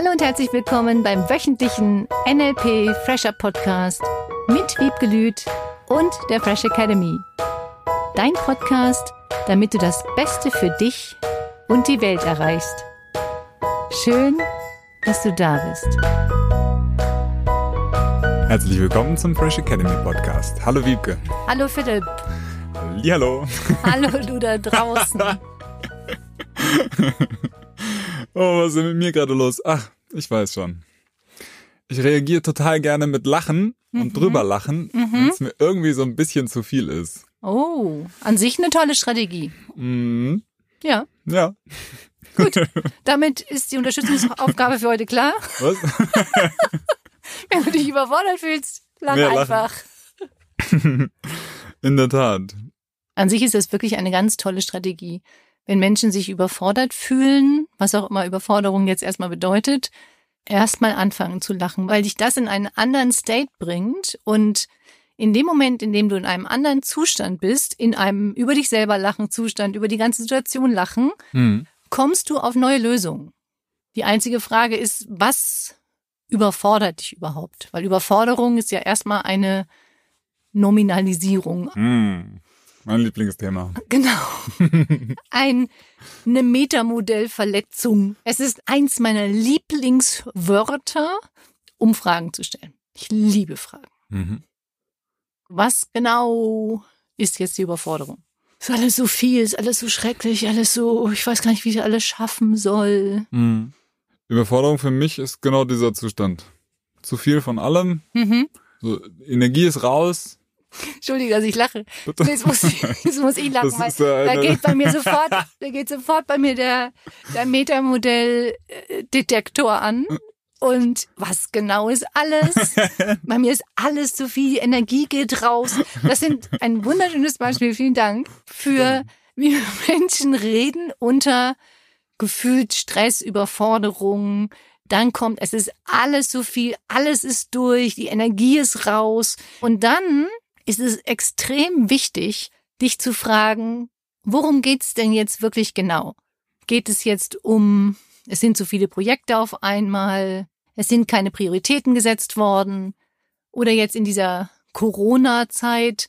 Hallo und herzlich willkommen beim wöchentlichen NLP Fresher Podcast mit Wiebke Lüth und der Fresh Academy. Dein Podcast, damit du das Beste für dich und die Welt erreichst. Schön, dass du da bist. Herzlich willkommen zum Fresh Academy Podcast. Hallo Wiebke. Hallo Philipp. Hallo. Hallo du da draußen. oh, was ist denn mit mir gerade los? Ach, ich weiß schon. Ich reagiere total gerne mit Lachen und Mhm. drüber lachen, wenn es mir irgendwie so ein bisschen zu viel ist. Oh, an sich eine tolle Strategie. Mhm. Ja, Ja. gut. Damit ist die Unterstützungsaufgabe für heute klar. Was? Wenn du dich überfordert fühlst, lach einfach. In der Tat. An sich ist das wirklich eine ganz tolle Strategie. Wenn Menschen sich überfordert fühlen, was auch immer Überforderung jetzt erstmal bedeutet, erstmal anfangen zu lachen, weil dich das in einen anderen State bringt und in dem Moment, in dem du in einem anderen Zustand bist, in einem über dich selber lachen Zustand, über die ganze Situation lachen, Hm. kommst du auf neue Lösungen. Die einzige Frage ist, was überfordert dich überhaupt? Weil Überforderung ist ja erstmal eine Nominalisierung. Hm. Mein Lieblingsthema. Genau. Ein, eine Metamodellverletzung. Es ist eins meiner Lieblingswörter, um Fragen zu stellen. Ich liebe Fragen. Mhm. Was genau ist jetzt die Überforderung? Ist alles so viel, ist alles so schrecklich, alles so, ich weiß gar nicht, wie ich alles schaffen soll. Hm. Überforderung für mich ist genau dieser Zustand. Zu viel von allem. Mhm. So, Energie ist raus. Entschuldige, dass ich lache. Jetzt muss ich, jetzt muss ich lachen, weil da geht bei mir sofort, da geht sofort bei mir der, der Metamodell-Detektor an. Und was genau ist alles? Bei mir ist alles zu viel, die Energie geht raus. Das sind ein wunderschönes Beispiel, vielen Dank, für wie Menschen reden unter gefühlt Stress, Überforderung. Dann kommt, es ist alles zu viel, alles ist durch, die Energie ist raus. Und dann ist es extrem wichtig, dich zu fragen, worum geht's denn jetzt wirklich genau? Geht es jetzt um, es sind zu viele Projekte auf einmal, es sind keine Prioritäten gesetzt worden oder jetzt in dieser Corona-Zeit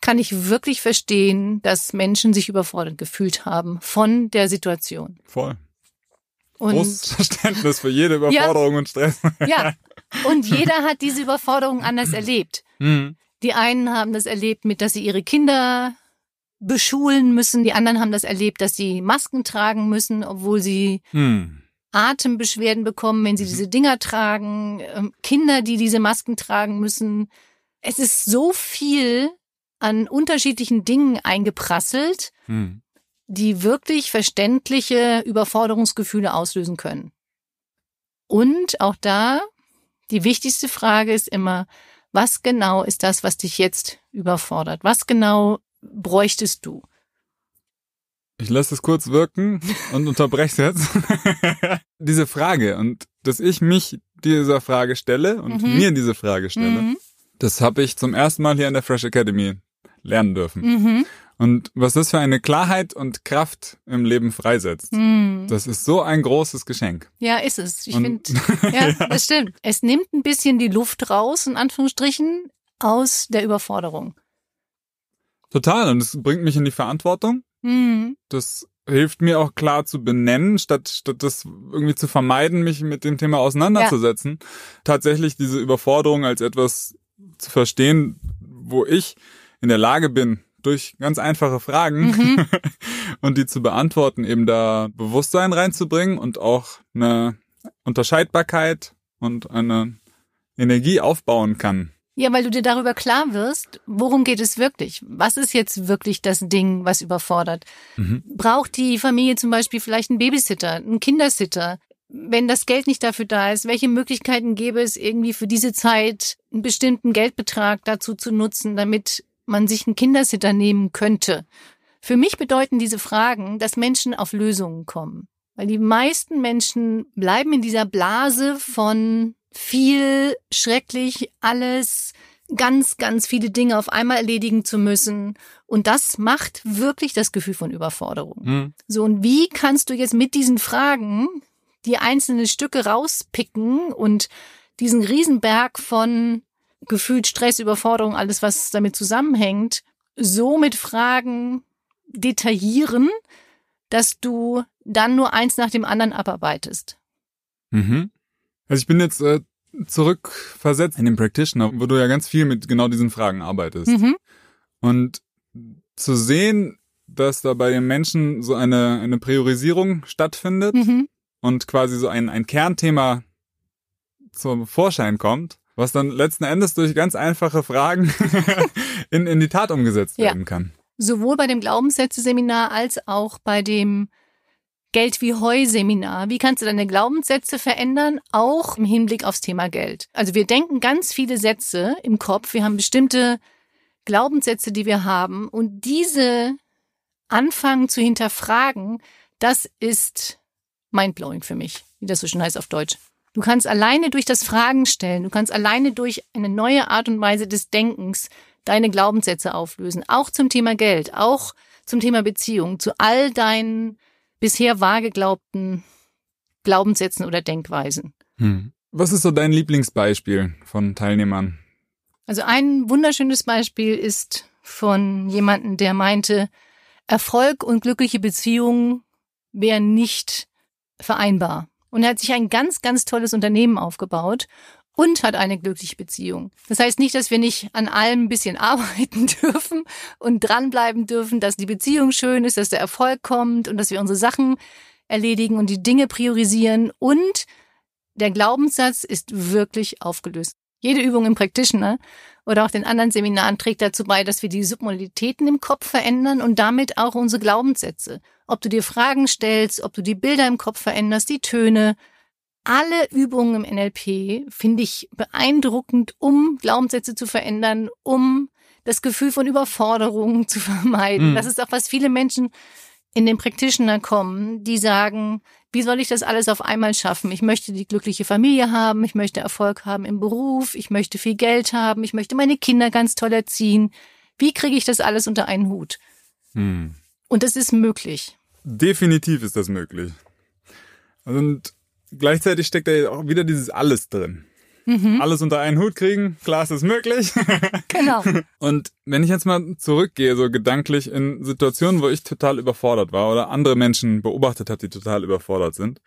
kann ich wirklich verstehen, dass Menschen sich überfordert gefühlt haben von der Situation. Voll. Und Großes Verständnis für jede Überforderung und Stress. ja, und jeder hat diese Überforderung anders erlebt. Hm. Die einen haben das erlebt mit, dass sie ihre Kinder beschulen müssen. Die anderen haben das erlebt, dass sie Masken tragen müssen, obwohl sie Hm. Atembeschwerden bekommen, wenn sie diese Dinger tragen. Ähm, Kinder, die diese Masken tragen müssen. Es ist so viel an unterschiedlichen Dingen eingeprasselt, Hm. die wirklich verständliche Überforderungsgefühle auslösen können. Und auch da, die wichtigste Frage ist immer, was genau ist das, was dich jetzt überfordert? Was genau bräuchtest du? Ich lasse es kurz wirken und unterbreche jetzt. diese Frage und dass ich mich dieser Frage stelle und Mhm. mir diese Frage stelle, Mhm. das habe ich zum ersten Mal hier in der Fresh Academy lernen dürfen. Mhm. Und was das für eine Klarheit und Kraft im Leben freisetzt, Mhm. das ist so ein großes Geschenk. Ja, ist es. Ich finde, ja, das stimmt. Es nimmt ein bisschen die Luft raus, in Anführungsstrichen, aus der Überforderung. Total. Und es bringt mich in die Verantwortung. Mhm. Das hilft mir auch klar zu benennen, statt, statt das irgendwie zu vermeiden, mich mit dem Thema auseinanderzusetzen. Tatsächlich diese Überforderung als etwas zu verstehen, wo ich in der Lage bin, durch ganz einfache Fragen Mhm. und die zu beantworten, eben da Bewusstsein reinzubringen und auch eine Unterscheidbarkeit und eine Energie aufbauen kann. Ja, weil du dir darüber klar wirst, worum geht es wirklich? Was ist jetzt wirklich das Ding, was überfordert? Mhm. Braucht die Familie zum Beispiel vielleicht einen Babysitter, einen Kindersitter? Wenn das Geld nicht dafür da ist, welche Möglichkeiten gäbe es irgendwie für diese Zeit, einen bestimmten Geldbetrag dazu zu nutzen, damit man sich einen Kindersitter nehmen könnte? Für mich bedeuten diese Fragen, dass Menschen auf Lösungen kommen. Weil die meisten Menschen bleiben in dieser Blase von viel schrecklich, alles, ganz, ganz viele Dinge auf einmal erledigen zu müssen. Und das macht wirklich das Gefühl von Überforderung. Hm. So, und wie kannst du jetzt mit diesen Fragen die einzelnen Stücke rauspicken und diesen Riesenberg von gefühlt Stress, Überforderung, alles, was damit zusammenhängt, so mit Fragen detaillieren, dass du dann nur eins nach dem anderen abarbeitest. Mhm. Also ich bin jetzt äh, zurückversetzt in den Practitioner, wo du ja ganz viel mit genau diesen Fragen arbeitest. Mhm. Und zu sehen, dass da bei den Menschen so eine, eine Priorisierung stattfindet mhm. und quasi so ein, ein Kernthema zum Vorschein kommt, was dann letzten Endes durch ganz einfache Fragen in, in die Tat umgesetzt werden kann. Sowohl bei dem Glaubenssätze-Seminar als auch bei dem Geld wie Heu-Seminar. Wie kannst du deine Glaubenssätze verändern, auch im Hinblick aufs Thema Geld? Also wir denken ganz viele Sätze im Kopf. Wir haben bestimmte Glaubenssätze, die wir haben. Und diese anfangen zu hinterfragen, das ist mindblowing für mich, wie das so schön heißt auf Deutsch. Du kannst alleine durch das Fragen stellen, du kannst alleine durch eine neue Art und Weise des Denkens deine Glaubenssätze auflösen, auch zum Thema Geld, auch zum Thema Beziehung, zu all deinen bisher wahrgeglaubten Glaubenssätzen oder Denkweisen. Hm. Was ist so dein Lieblingsbeispiel von Teilnehmern? Also ein wunderschönes Beispiel ist von jemandem, der meinte, Erfolg und glückliche Beziehungen wären nicht vereinbar. Und er hat sich ein ganz, ganz tolles Unternehmen aufgebaut und hat eine glückliche Beziehung. Das heißt nicht, dass wir nicht an allem ein bisschen arbeiten dürfen und dranbleiben dürfen, dass die Beziehung schön ist, dass der Erfolg kommt und dass wir unsere Sachen erledigen und die Dinge priorisieren und der Glaubenssatz ist wirklich aufgelöst. Jede Übung im Practitioner oder auch den anderen Seminaren trägt dazu bei, dass wir die Submodalitäten im Kopf verändern und damit auch unsere Glaubenssätze. Ob du dir Fragen stellst, ob du die Bilder im Kopf veränderst, die Töne, alle Übungen im NLP finde ich beeindruckend, um Glaubenssätze zu verändern, um das Gefühl von Überforderung zu vermeiden. Mhm. Das ist auch, was viele Menschen in den Practitioner kommen, die sagen, wie soll ich das alles auf einmal schaffen? Ich möchte die glückliche Familie haben, ich möchte Erfolg haben im Beruf, ich möchte viel Geld haben, ich möchte meine Kinder ganz toll erziehen. Wie kriege ich das alles unter einen Hut? Mhm. Und das ist möglich. Definitiv ist das möglich. Und gleichzeitig steckt da ja auch wieder dieses Alles drin. Mhm. Alles unter einen Hut kriegen, klar ist es möglich. Genau. Und wenn ich jetzt mal zurückgehe, so gedanklich in Situationen, wo ich total überfordert war oder andere Menschen beobachtet habe, die total überfordert sind,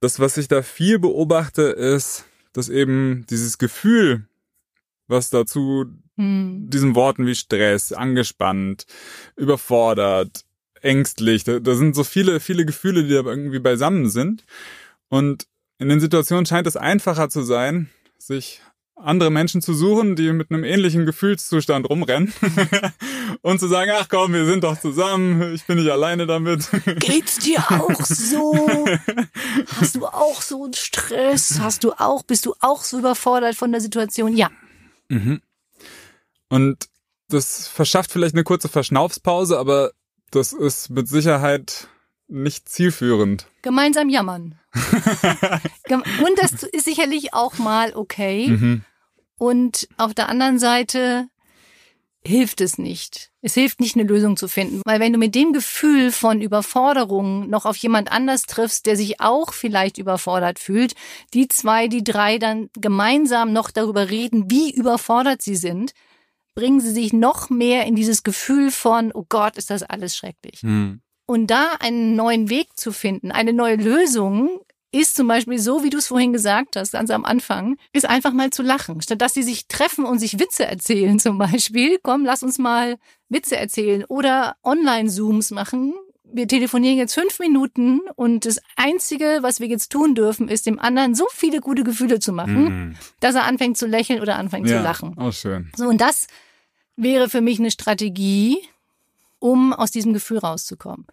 das, was ich da viel beobachte, ist, dass eben dieses Gefühl, was dazu mhm. diesen Worten wie Stress, angespannt, überfordert, ängstlich, da, da sind so viele, viele Gefühle, die da irgendwie beisammen sind. Und in den Situationen scheint es einfacher zu sein, sich andere Menschen zu suchen, die mit einem ähnlichen Gefühlszustand rumrennen und zu sagen, ach komm, wir sind doch zusammen, ich bin nicht alleine damit. Geht's dir auch so? Hast du auch so einen Stress? Hast du auch, bist du auch so überfordert von der Situation? Ja. Mhm. Und das verschafft vielleicht eine kurze Verschnaufspause, aber das ist mit Sicherheit nicht zielführend. Gemeinsam jammern. Und das ist sicherlich auch mal okay. Mhm. Und auf der anderen Seite hilft es nicht. Es hilft nicht, eine Lösung zu finden. Weil wenn du mit dem Gefühl von Überforderung noch auf jemand anders triffst, der sich auch vielleicht überfordert fühlt, die zwei, die drei dann gemeinsam noch darüber reden, wie überfordert sie sind, bringen sie sich noch mehr in dieses Gefühl von, oh Gott, ist das alles schrecklich. Mhm. Und da einen neuen Weg zu finden, eine neue Lösung, ist zum Beispiel so, wie du es vorhin gesagt hast, ganz am Anfang, ist einfach mal zu lachen. Statt dass sie sich treffen und sich Witze erzählen zum Beispiel, komm, lass uns mal Witze erzählen oder Online-Zooms machen. Wir telefonieren jetzt fünf Minuten und das Einzige, was wir jetzt tun dürfen, ist dem anderen so viele gute Gefühle zu machen, mhm. dass er anfängt zu lächeln oder anfängt ja, zu lachen. Oh, schön. So, und das wäre für mich eine Strategie, um aus diesem Gefühl rauszukommen.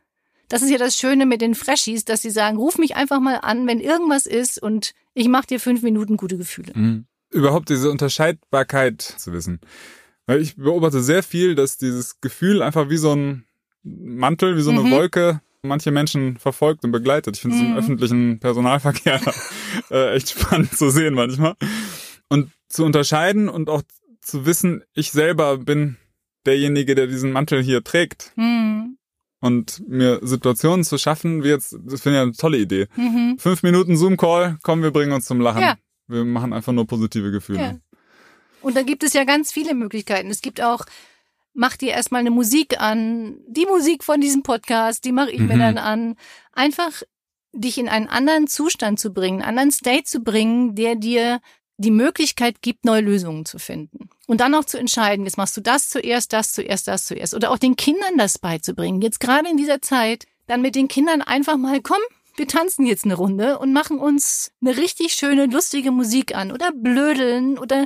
Das ist ja das Schöne mit den Freshies, dass sie sagen, ruf mich einfach mal an, wenn irgendwas ist und ich mache dir fünf Minuten gute Gefühle. Mhm. Überhaupt diese Unterscheidbarkeit zu wissen. Weil ich beobachte sehr viel, dass dieses Gefühl einfach wie so ein Mantel, wie so eine mhm. Wolke manche Menschen verfolgt und begleitet. Ich finde es mhm. im öffentlichen Personalverkehr äh, echt spannend zu sehen manchmal. Und zu unterscheiden und auch zu wissen, ich selber bin derjenige, der diesen Mantel hier trägt. Mhm und mir Situationen zu schaffen, wie jetzt, das finde ich eine tolle Idee. Mhm. Fünf Minuten Zoom-Call, komm, wir bringen uns zum Lachen. Ja. Wir machen einfach nur positive Gefühle. Ja. Und da gibt es ja ganz viele Möglichkeiten. Es gibt auch, mach dir erstmal eine Musik an, die Musik von diesem Podcast, die mache ich mhm. mir dann an. Einfach dich in einen anderen Zustand zu bringen, einen anderen State zu bringen, der dir die Möglichkeit gibt, neue Lösungen zu finden. Und dann auch zu entscheiden, jetzt machst du das zuerst, das zuerst, das zuerst. Oder auch den Kindern das beizubringen. Jetzt gerade in dieser Zeit, dann mit den Kindern einfach mal, komm, wir tanzen jetzt eine Runde und machen uns eine richtig schöne, lustige Musik an. Oder blödeln oder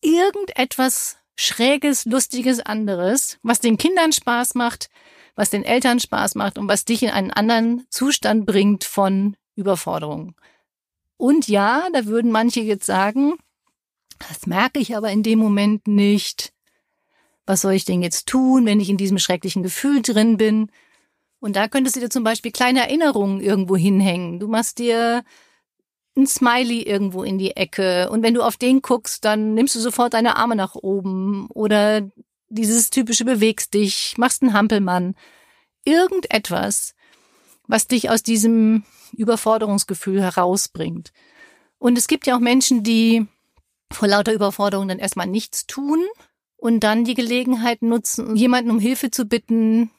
irgendetwas Schräges, Lustiges anderes, was den Kindern Spaß macht, was den Eltern Spaß macht und was dich in einen anderen Zustand bringt von Überforderung. Und ja, da würden manche jetzt sagen, das merke ich aber in dem Moment nicht. Was soll ich denn jetzt tun, wenn ich in diesem schrecklichen Gefühl drin bin? Und da könntest du dir zum Beispiel kleine Erinnerungen irgendwo hinhängen. Du machst dir ein Smiley irgendwo in die Ecke. Und wenn du auf den guckst, dann nimmst du sofort deine Arme nach oben. Oder dieses typische bewegst dich, machst einen Hampelmann. Irgendetwas, was dich aus diesem Überforderungsgefühl herausbringt. Und es gibt ja auch Menschen, die vor lauter Überforderung dann erstmal nichts tun und dann die Gelegenheit nutzen, jemanden um Hilfe zu bitten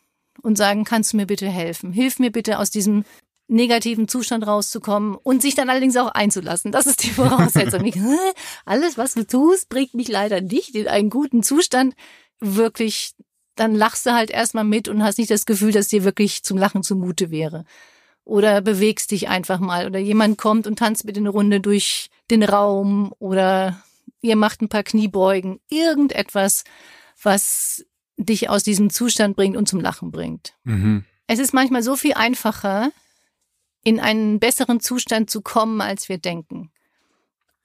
und sagen, kannst du mir bitte helfen? Hilf mir bitte aus diesem negativen Zustand rauszukommen und sich dann allerdings auch einzulassen. Das ist die Voraussetzung. Nicht, alles, was du tust, bringt mich leider nicht in einen guten Zustand. Wirklich, dann lachst du halt erstmal mit und hast nicht das Gefühl, dass dir wirklich zum Lachen zumute wäre oder bewegst dich einfach mal oder jemand kommt und tanzt mit eine Runde durch den Raum oder ihr macht ein paar Kniebeugen, irgendetwas, was dich aus diesem Zustand bringt und zum Lachen bringt. Mhm. Es ist manchmal so viel einfacher, in einen besseren Zustand zu kommen, als wir denken.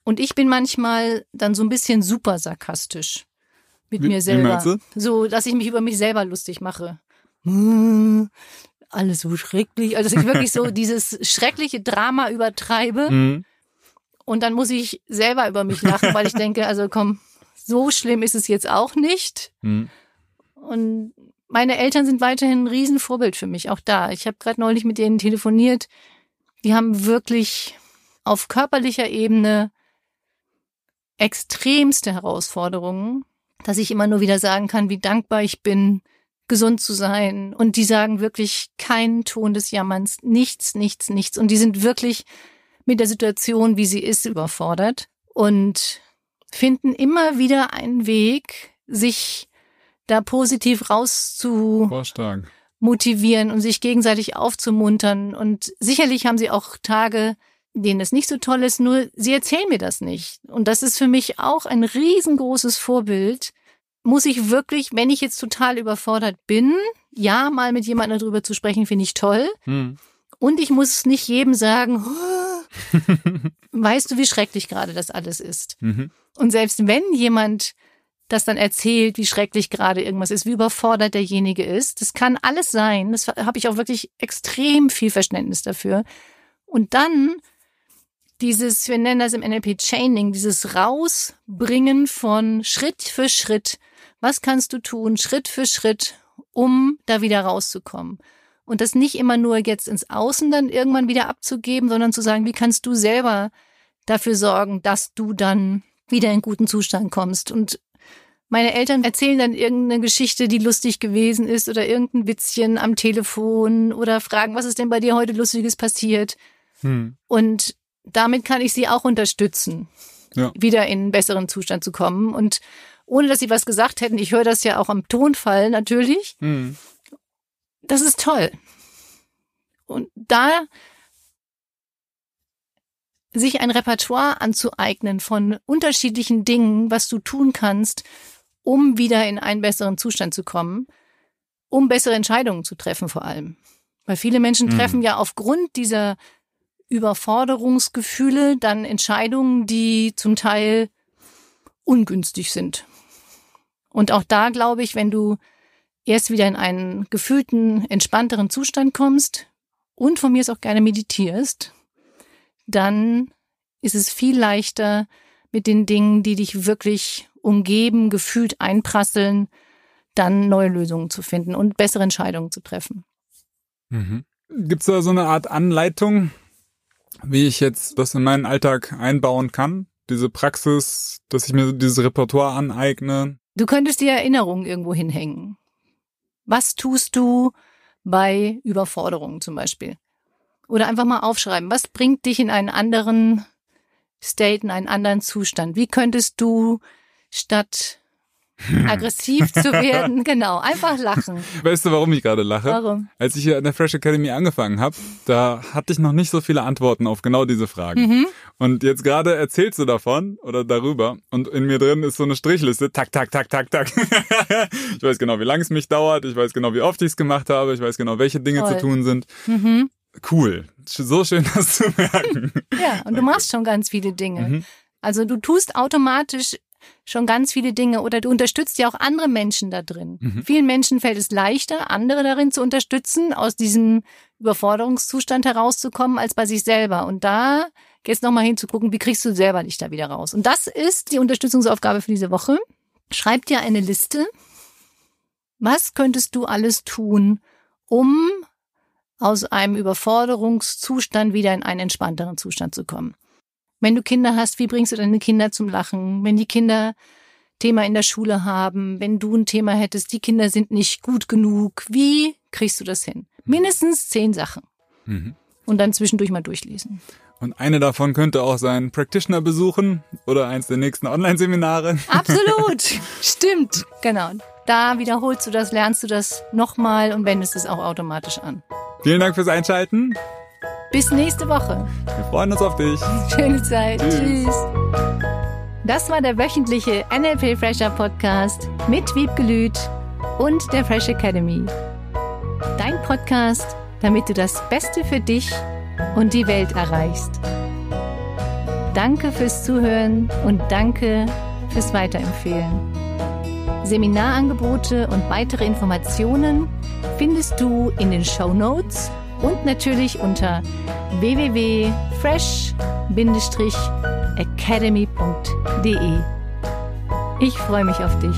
Und ich bin manchmal dann so ein bisschen super sarkastisch mit wie, mir selber. So, dass ich mich über mich selber lustig mache alles so schrecklich. Also dass ich wirklich so dieses schreckliche Drama übertreibe. Mhm. Und dann muss ich selber über mich lachen, weil ich denke, also komm, so schlimm ist es jetzt auch nicht. Mhm. Und meine Eltern sind weiterhin ein Riesenvorbild für mich, auch da. Ich habe gerade neulich mit denen telefoniert. Die haben wirklich auf körperlicher Ebene extremste Herausforderungen, dass ich immer nur wieder sagen kann, wie dankbar ich bin, gesund zu sein. Und die sagen wirklich keinen Ton des Jammerns, nichts, nichts, nichts. Und die sind wirklich mit der Situation, wie sie ist, überfordert und finden immer wieder einen Weg, sich da positiv rauszu motivieren und sich gegenseitig aufzumuntern. Und sicherlich haben sie auch Tage, denen es nicht so toll ist, nur sie erzählen mir das nicht. Und das ist für mich auch ein riesengroßes Vorbild, muss ich wirklich, wenn ich jetzt total überfordert bin, ja, mal mit jemandem darüber zu sprechen, finde ich toll. Hm. Und ich muss nicht jedem sagen, oh, weißt du, wie schrecklich gerade das alles ist. Mhm. Und selbst wenn jemand das dann erzählt, wie schrecklich gerade irgendwas ist, wie überfordert derjenige ist, das kann alles sein. Das habe ich auch wirklich extrem viel Verständnis dafür. Und dann dieses, wir nennen das im NLP Chaining, dieses Rausbringen von Schritt für Schritt was kannst du tun, Schritt für Schritt, um da wieder rauszukommen? Und das nicht immer nur jetzt ins Außen dann irgendwann wieder abzugeben, sondern zu sagen, wie kannst du selber dafür sorgen, dass du dann wieder in guten Zustand kommst. Und meine Eltern erzählen dann irgendeine Geschichte, die lustig gewesen ist oder irgendein Witzchen am Telefon oder fragen, was ist denn bei dir heute Lustiges passiert? Hm. Und damit kann ich sie auch unterstützen, ja. wieder in einen besseren Zustand zu kommen. Und ohne dass sie was gesagt hätten. Ich höre das ja auch am Tonfall natürlich. Mhm. Das ist toll. Und da sich ein Repertoire anzueignen von unterschiedlichen Dingen, was du tun kannst, um wieder in einen besseren Zustand zu kommen, um bessere Entscheidungen zu treffen vor allem. Weil viele Menschen mhm. treffen ja aufgrund dieser Überforderungsgefühle dann Entscheidungen, die zum Teil ungünstig sind. Und auch da glaube ich, wenn du erst wieder in einen gefühlten, entspannteren Zustand kommst und von mir es auch gerne meditierst, dann ist es viel leichter mit den Dingen, die dich wirklich umgeben, gefühlt einprasseln, dann neue Lösungen zu finden und bessere Entscheidungen zu treffen. Mhm. Gibt es da so eine Art Anleitung, wie ich jetzt das in meinen Alltag einbauen kann? Diese Praxis, dass ich mir dieses Repertoire aneigne? Du könntest die Erinnerung irgendwo hinhängen. Was tust du bei Überforderungen zum Beispiel? Oder einfach mal aufschreiben, was bringt dich in einen anderen State, in einen anderen Zustand? Wie könntest du statt aggressiv zu werden. Genau, einfach lachen. Weißt du, warum ich gerade lache? Warum? Als ich hier an der Fresh Academy angefangen habe, da hatte ich noch nicht so viele Antworten auf genau diese Fragen. Mhm. Und jetzt gerade erzählst du davon oder darüber und in mir drin ist so eine Strichliste. Tak, tak, tak, tak, tak. ich weiß genau, wie lange es mich dauert. Ich weiß genau, wie oft ich es gemacht habe. Ich weiß genau, welche Dinge Toll. zu tun sind. Mhm. Cool. So schön, das zu merken. ja, und du machst schon ganz viele Dinge. Mhm. Also du tust automatisch schon ganz viele Dinge oder du unterstützt ja auch andere Menschen da drin. Mhm. Vielen Menschen fällt es leichter, andere darin zu unterstützen, aus diesem Überforderungszustand herauszukommen, als bei sich selber. Und da jetzt nochmal hinzugucken, wie kriegst du selber dich da wieder raus. Und das ist die Unterstützungsaufgabe für diese Woche. Schreib dir eine Liste. Was könntest du alles tun, um aus einem Überforderungszustand wieder in einen entspannteren Zustand zu kommen? Wenn du Kinder hast, wie bringst du deine Kinder zum Lachen? Wenn die Kinder Thema in der Schule haben, wenn du ein Thema hättest, die Kinder sind nicht gut genug, wie kriegst du das hin? Mindestens zehn Sachen. Mhm. Und dann zwischendurch mal durchlesen. Und eine davon könnte auch sein Practitioner besuchen oder eins der nächsten Online-Seminare. Absolut. Stimmt. Genau. Da wiederholst du das, lernst du das nochmal und wendest es auch automatisch an. Vielen Dank fürs Einschalten. Bis nächste Woche. Wir freuen uns auf dich. Schöne Zeit. Tschüss. Tschüss. Das war der wöchentliche NLP Fresher Podcast mit Wiebgelüt und der Fresh Academy. Dein Podcast, damit du das Beste für dich und die Welt erreichst. Danke fürs Zuhören und danke fürs Weiterempfehlen. Seminarangebote und weitere Informationen findest du in den Show Notes und natürlich unter www.fresh-academy.de. Ich freue mich auf dich.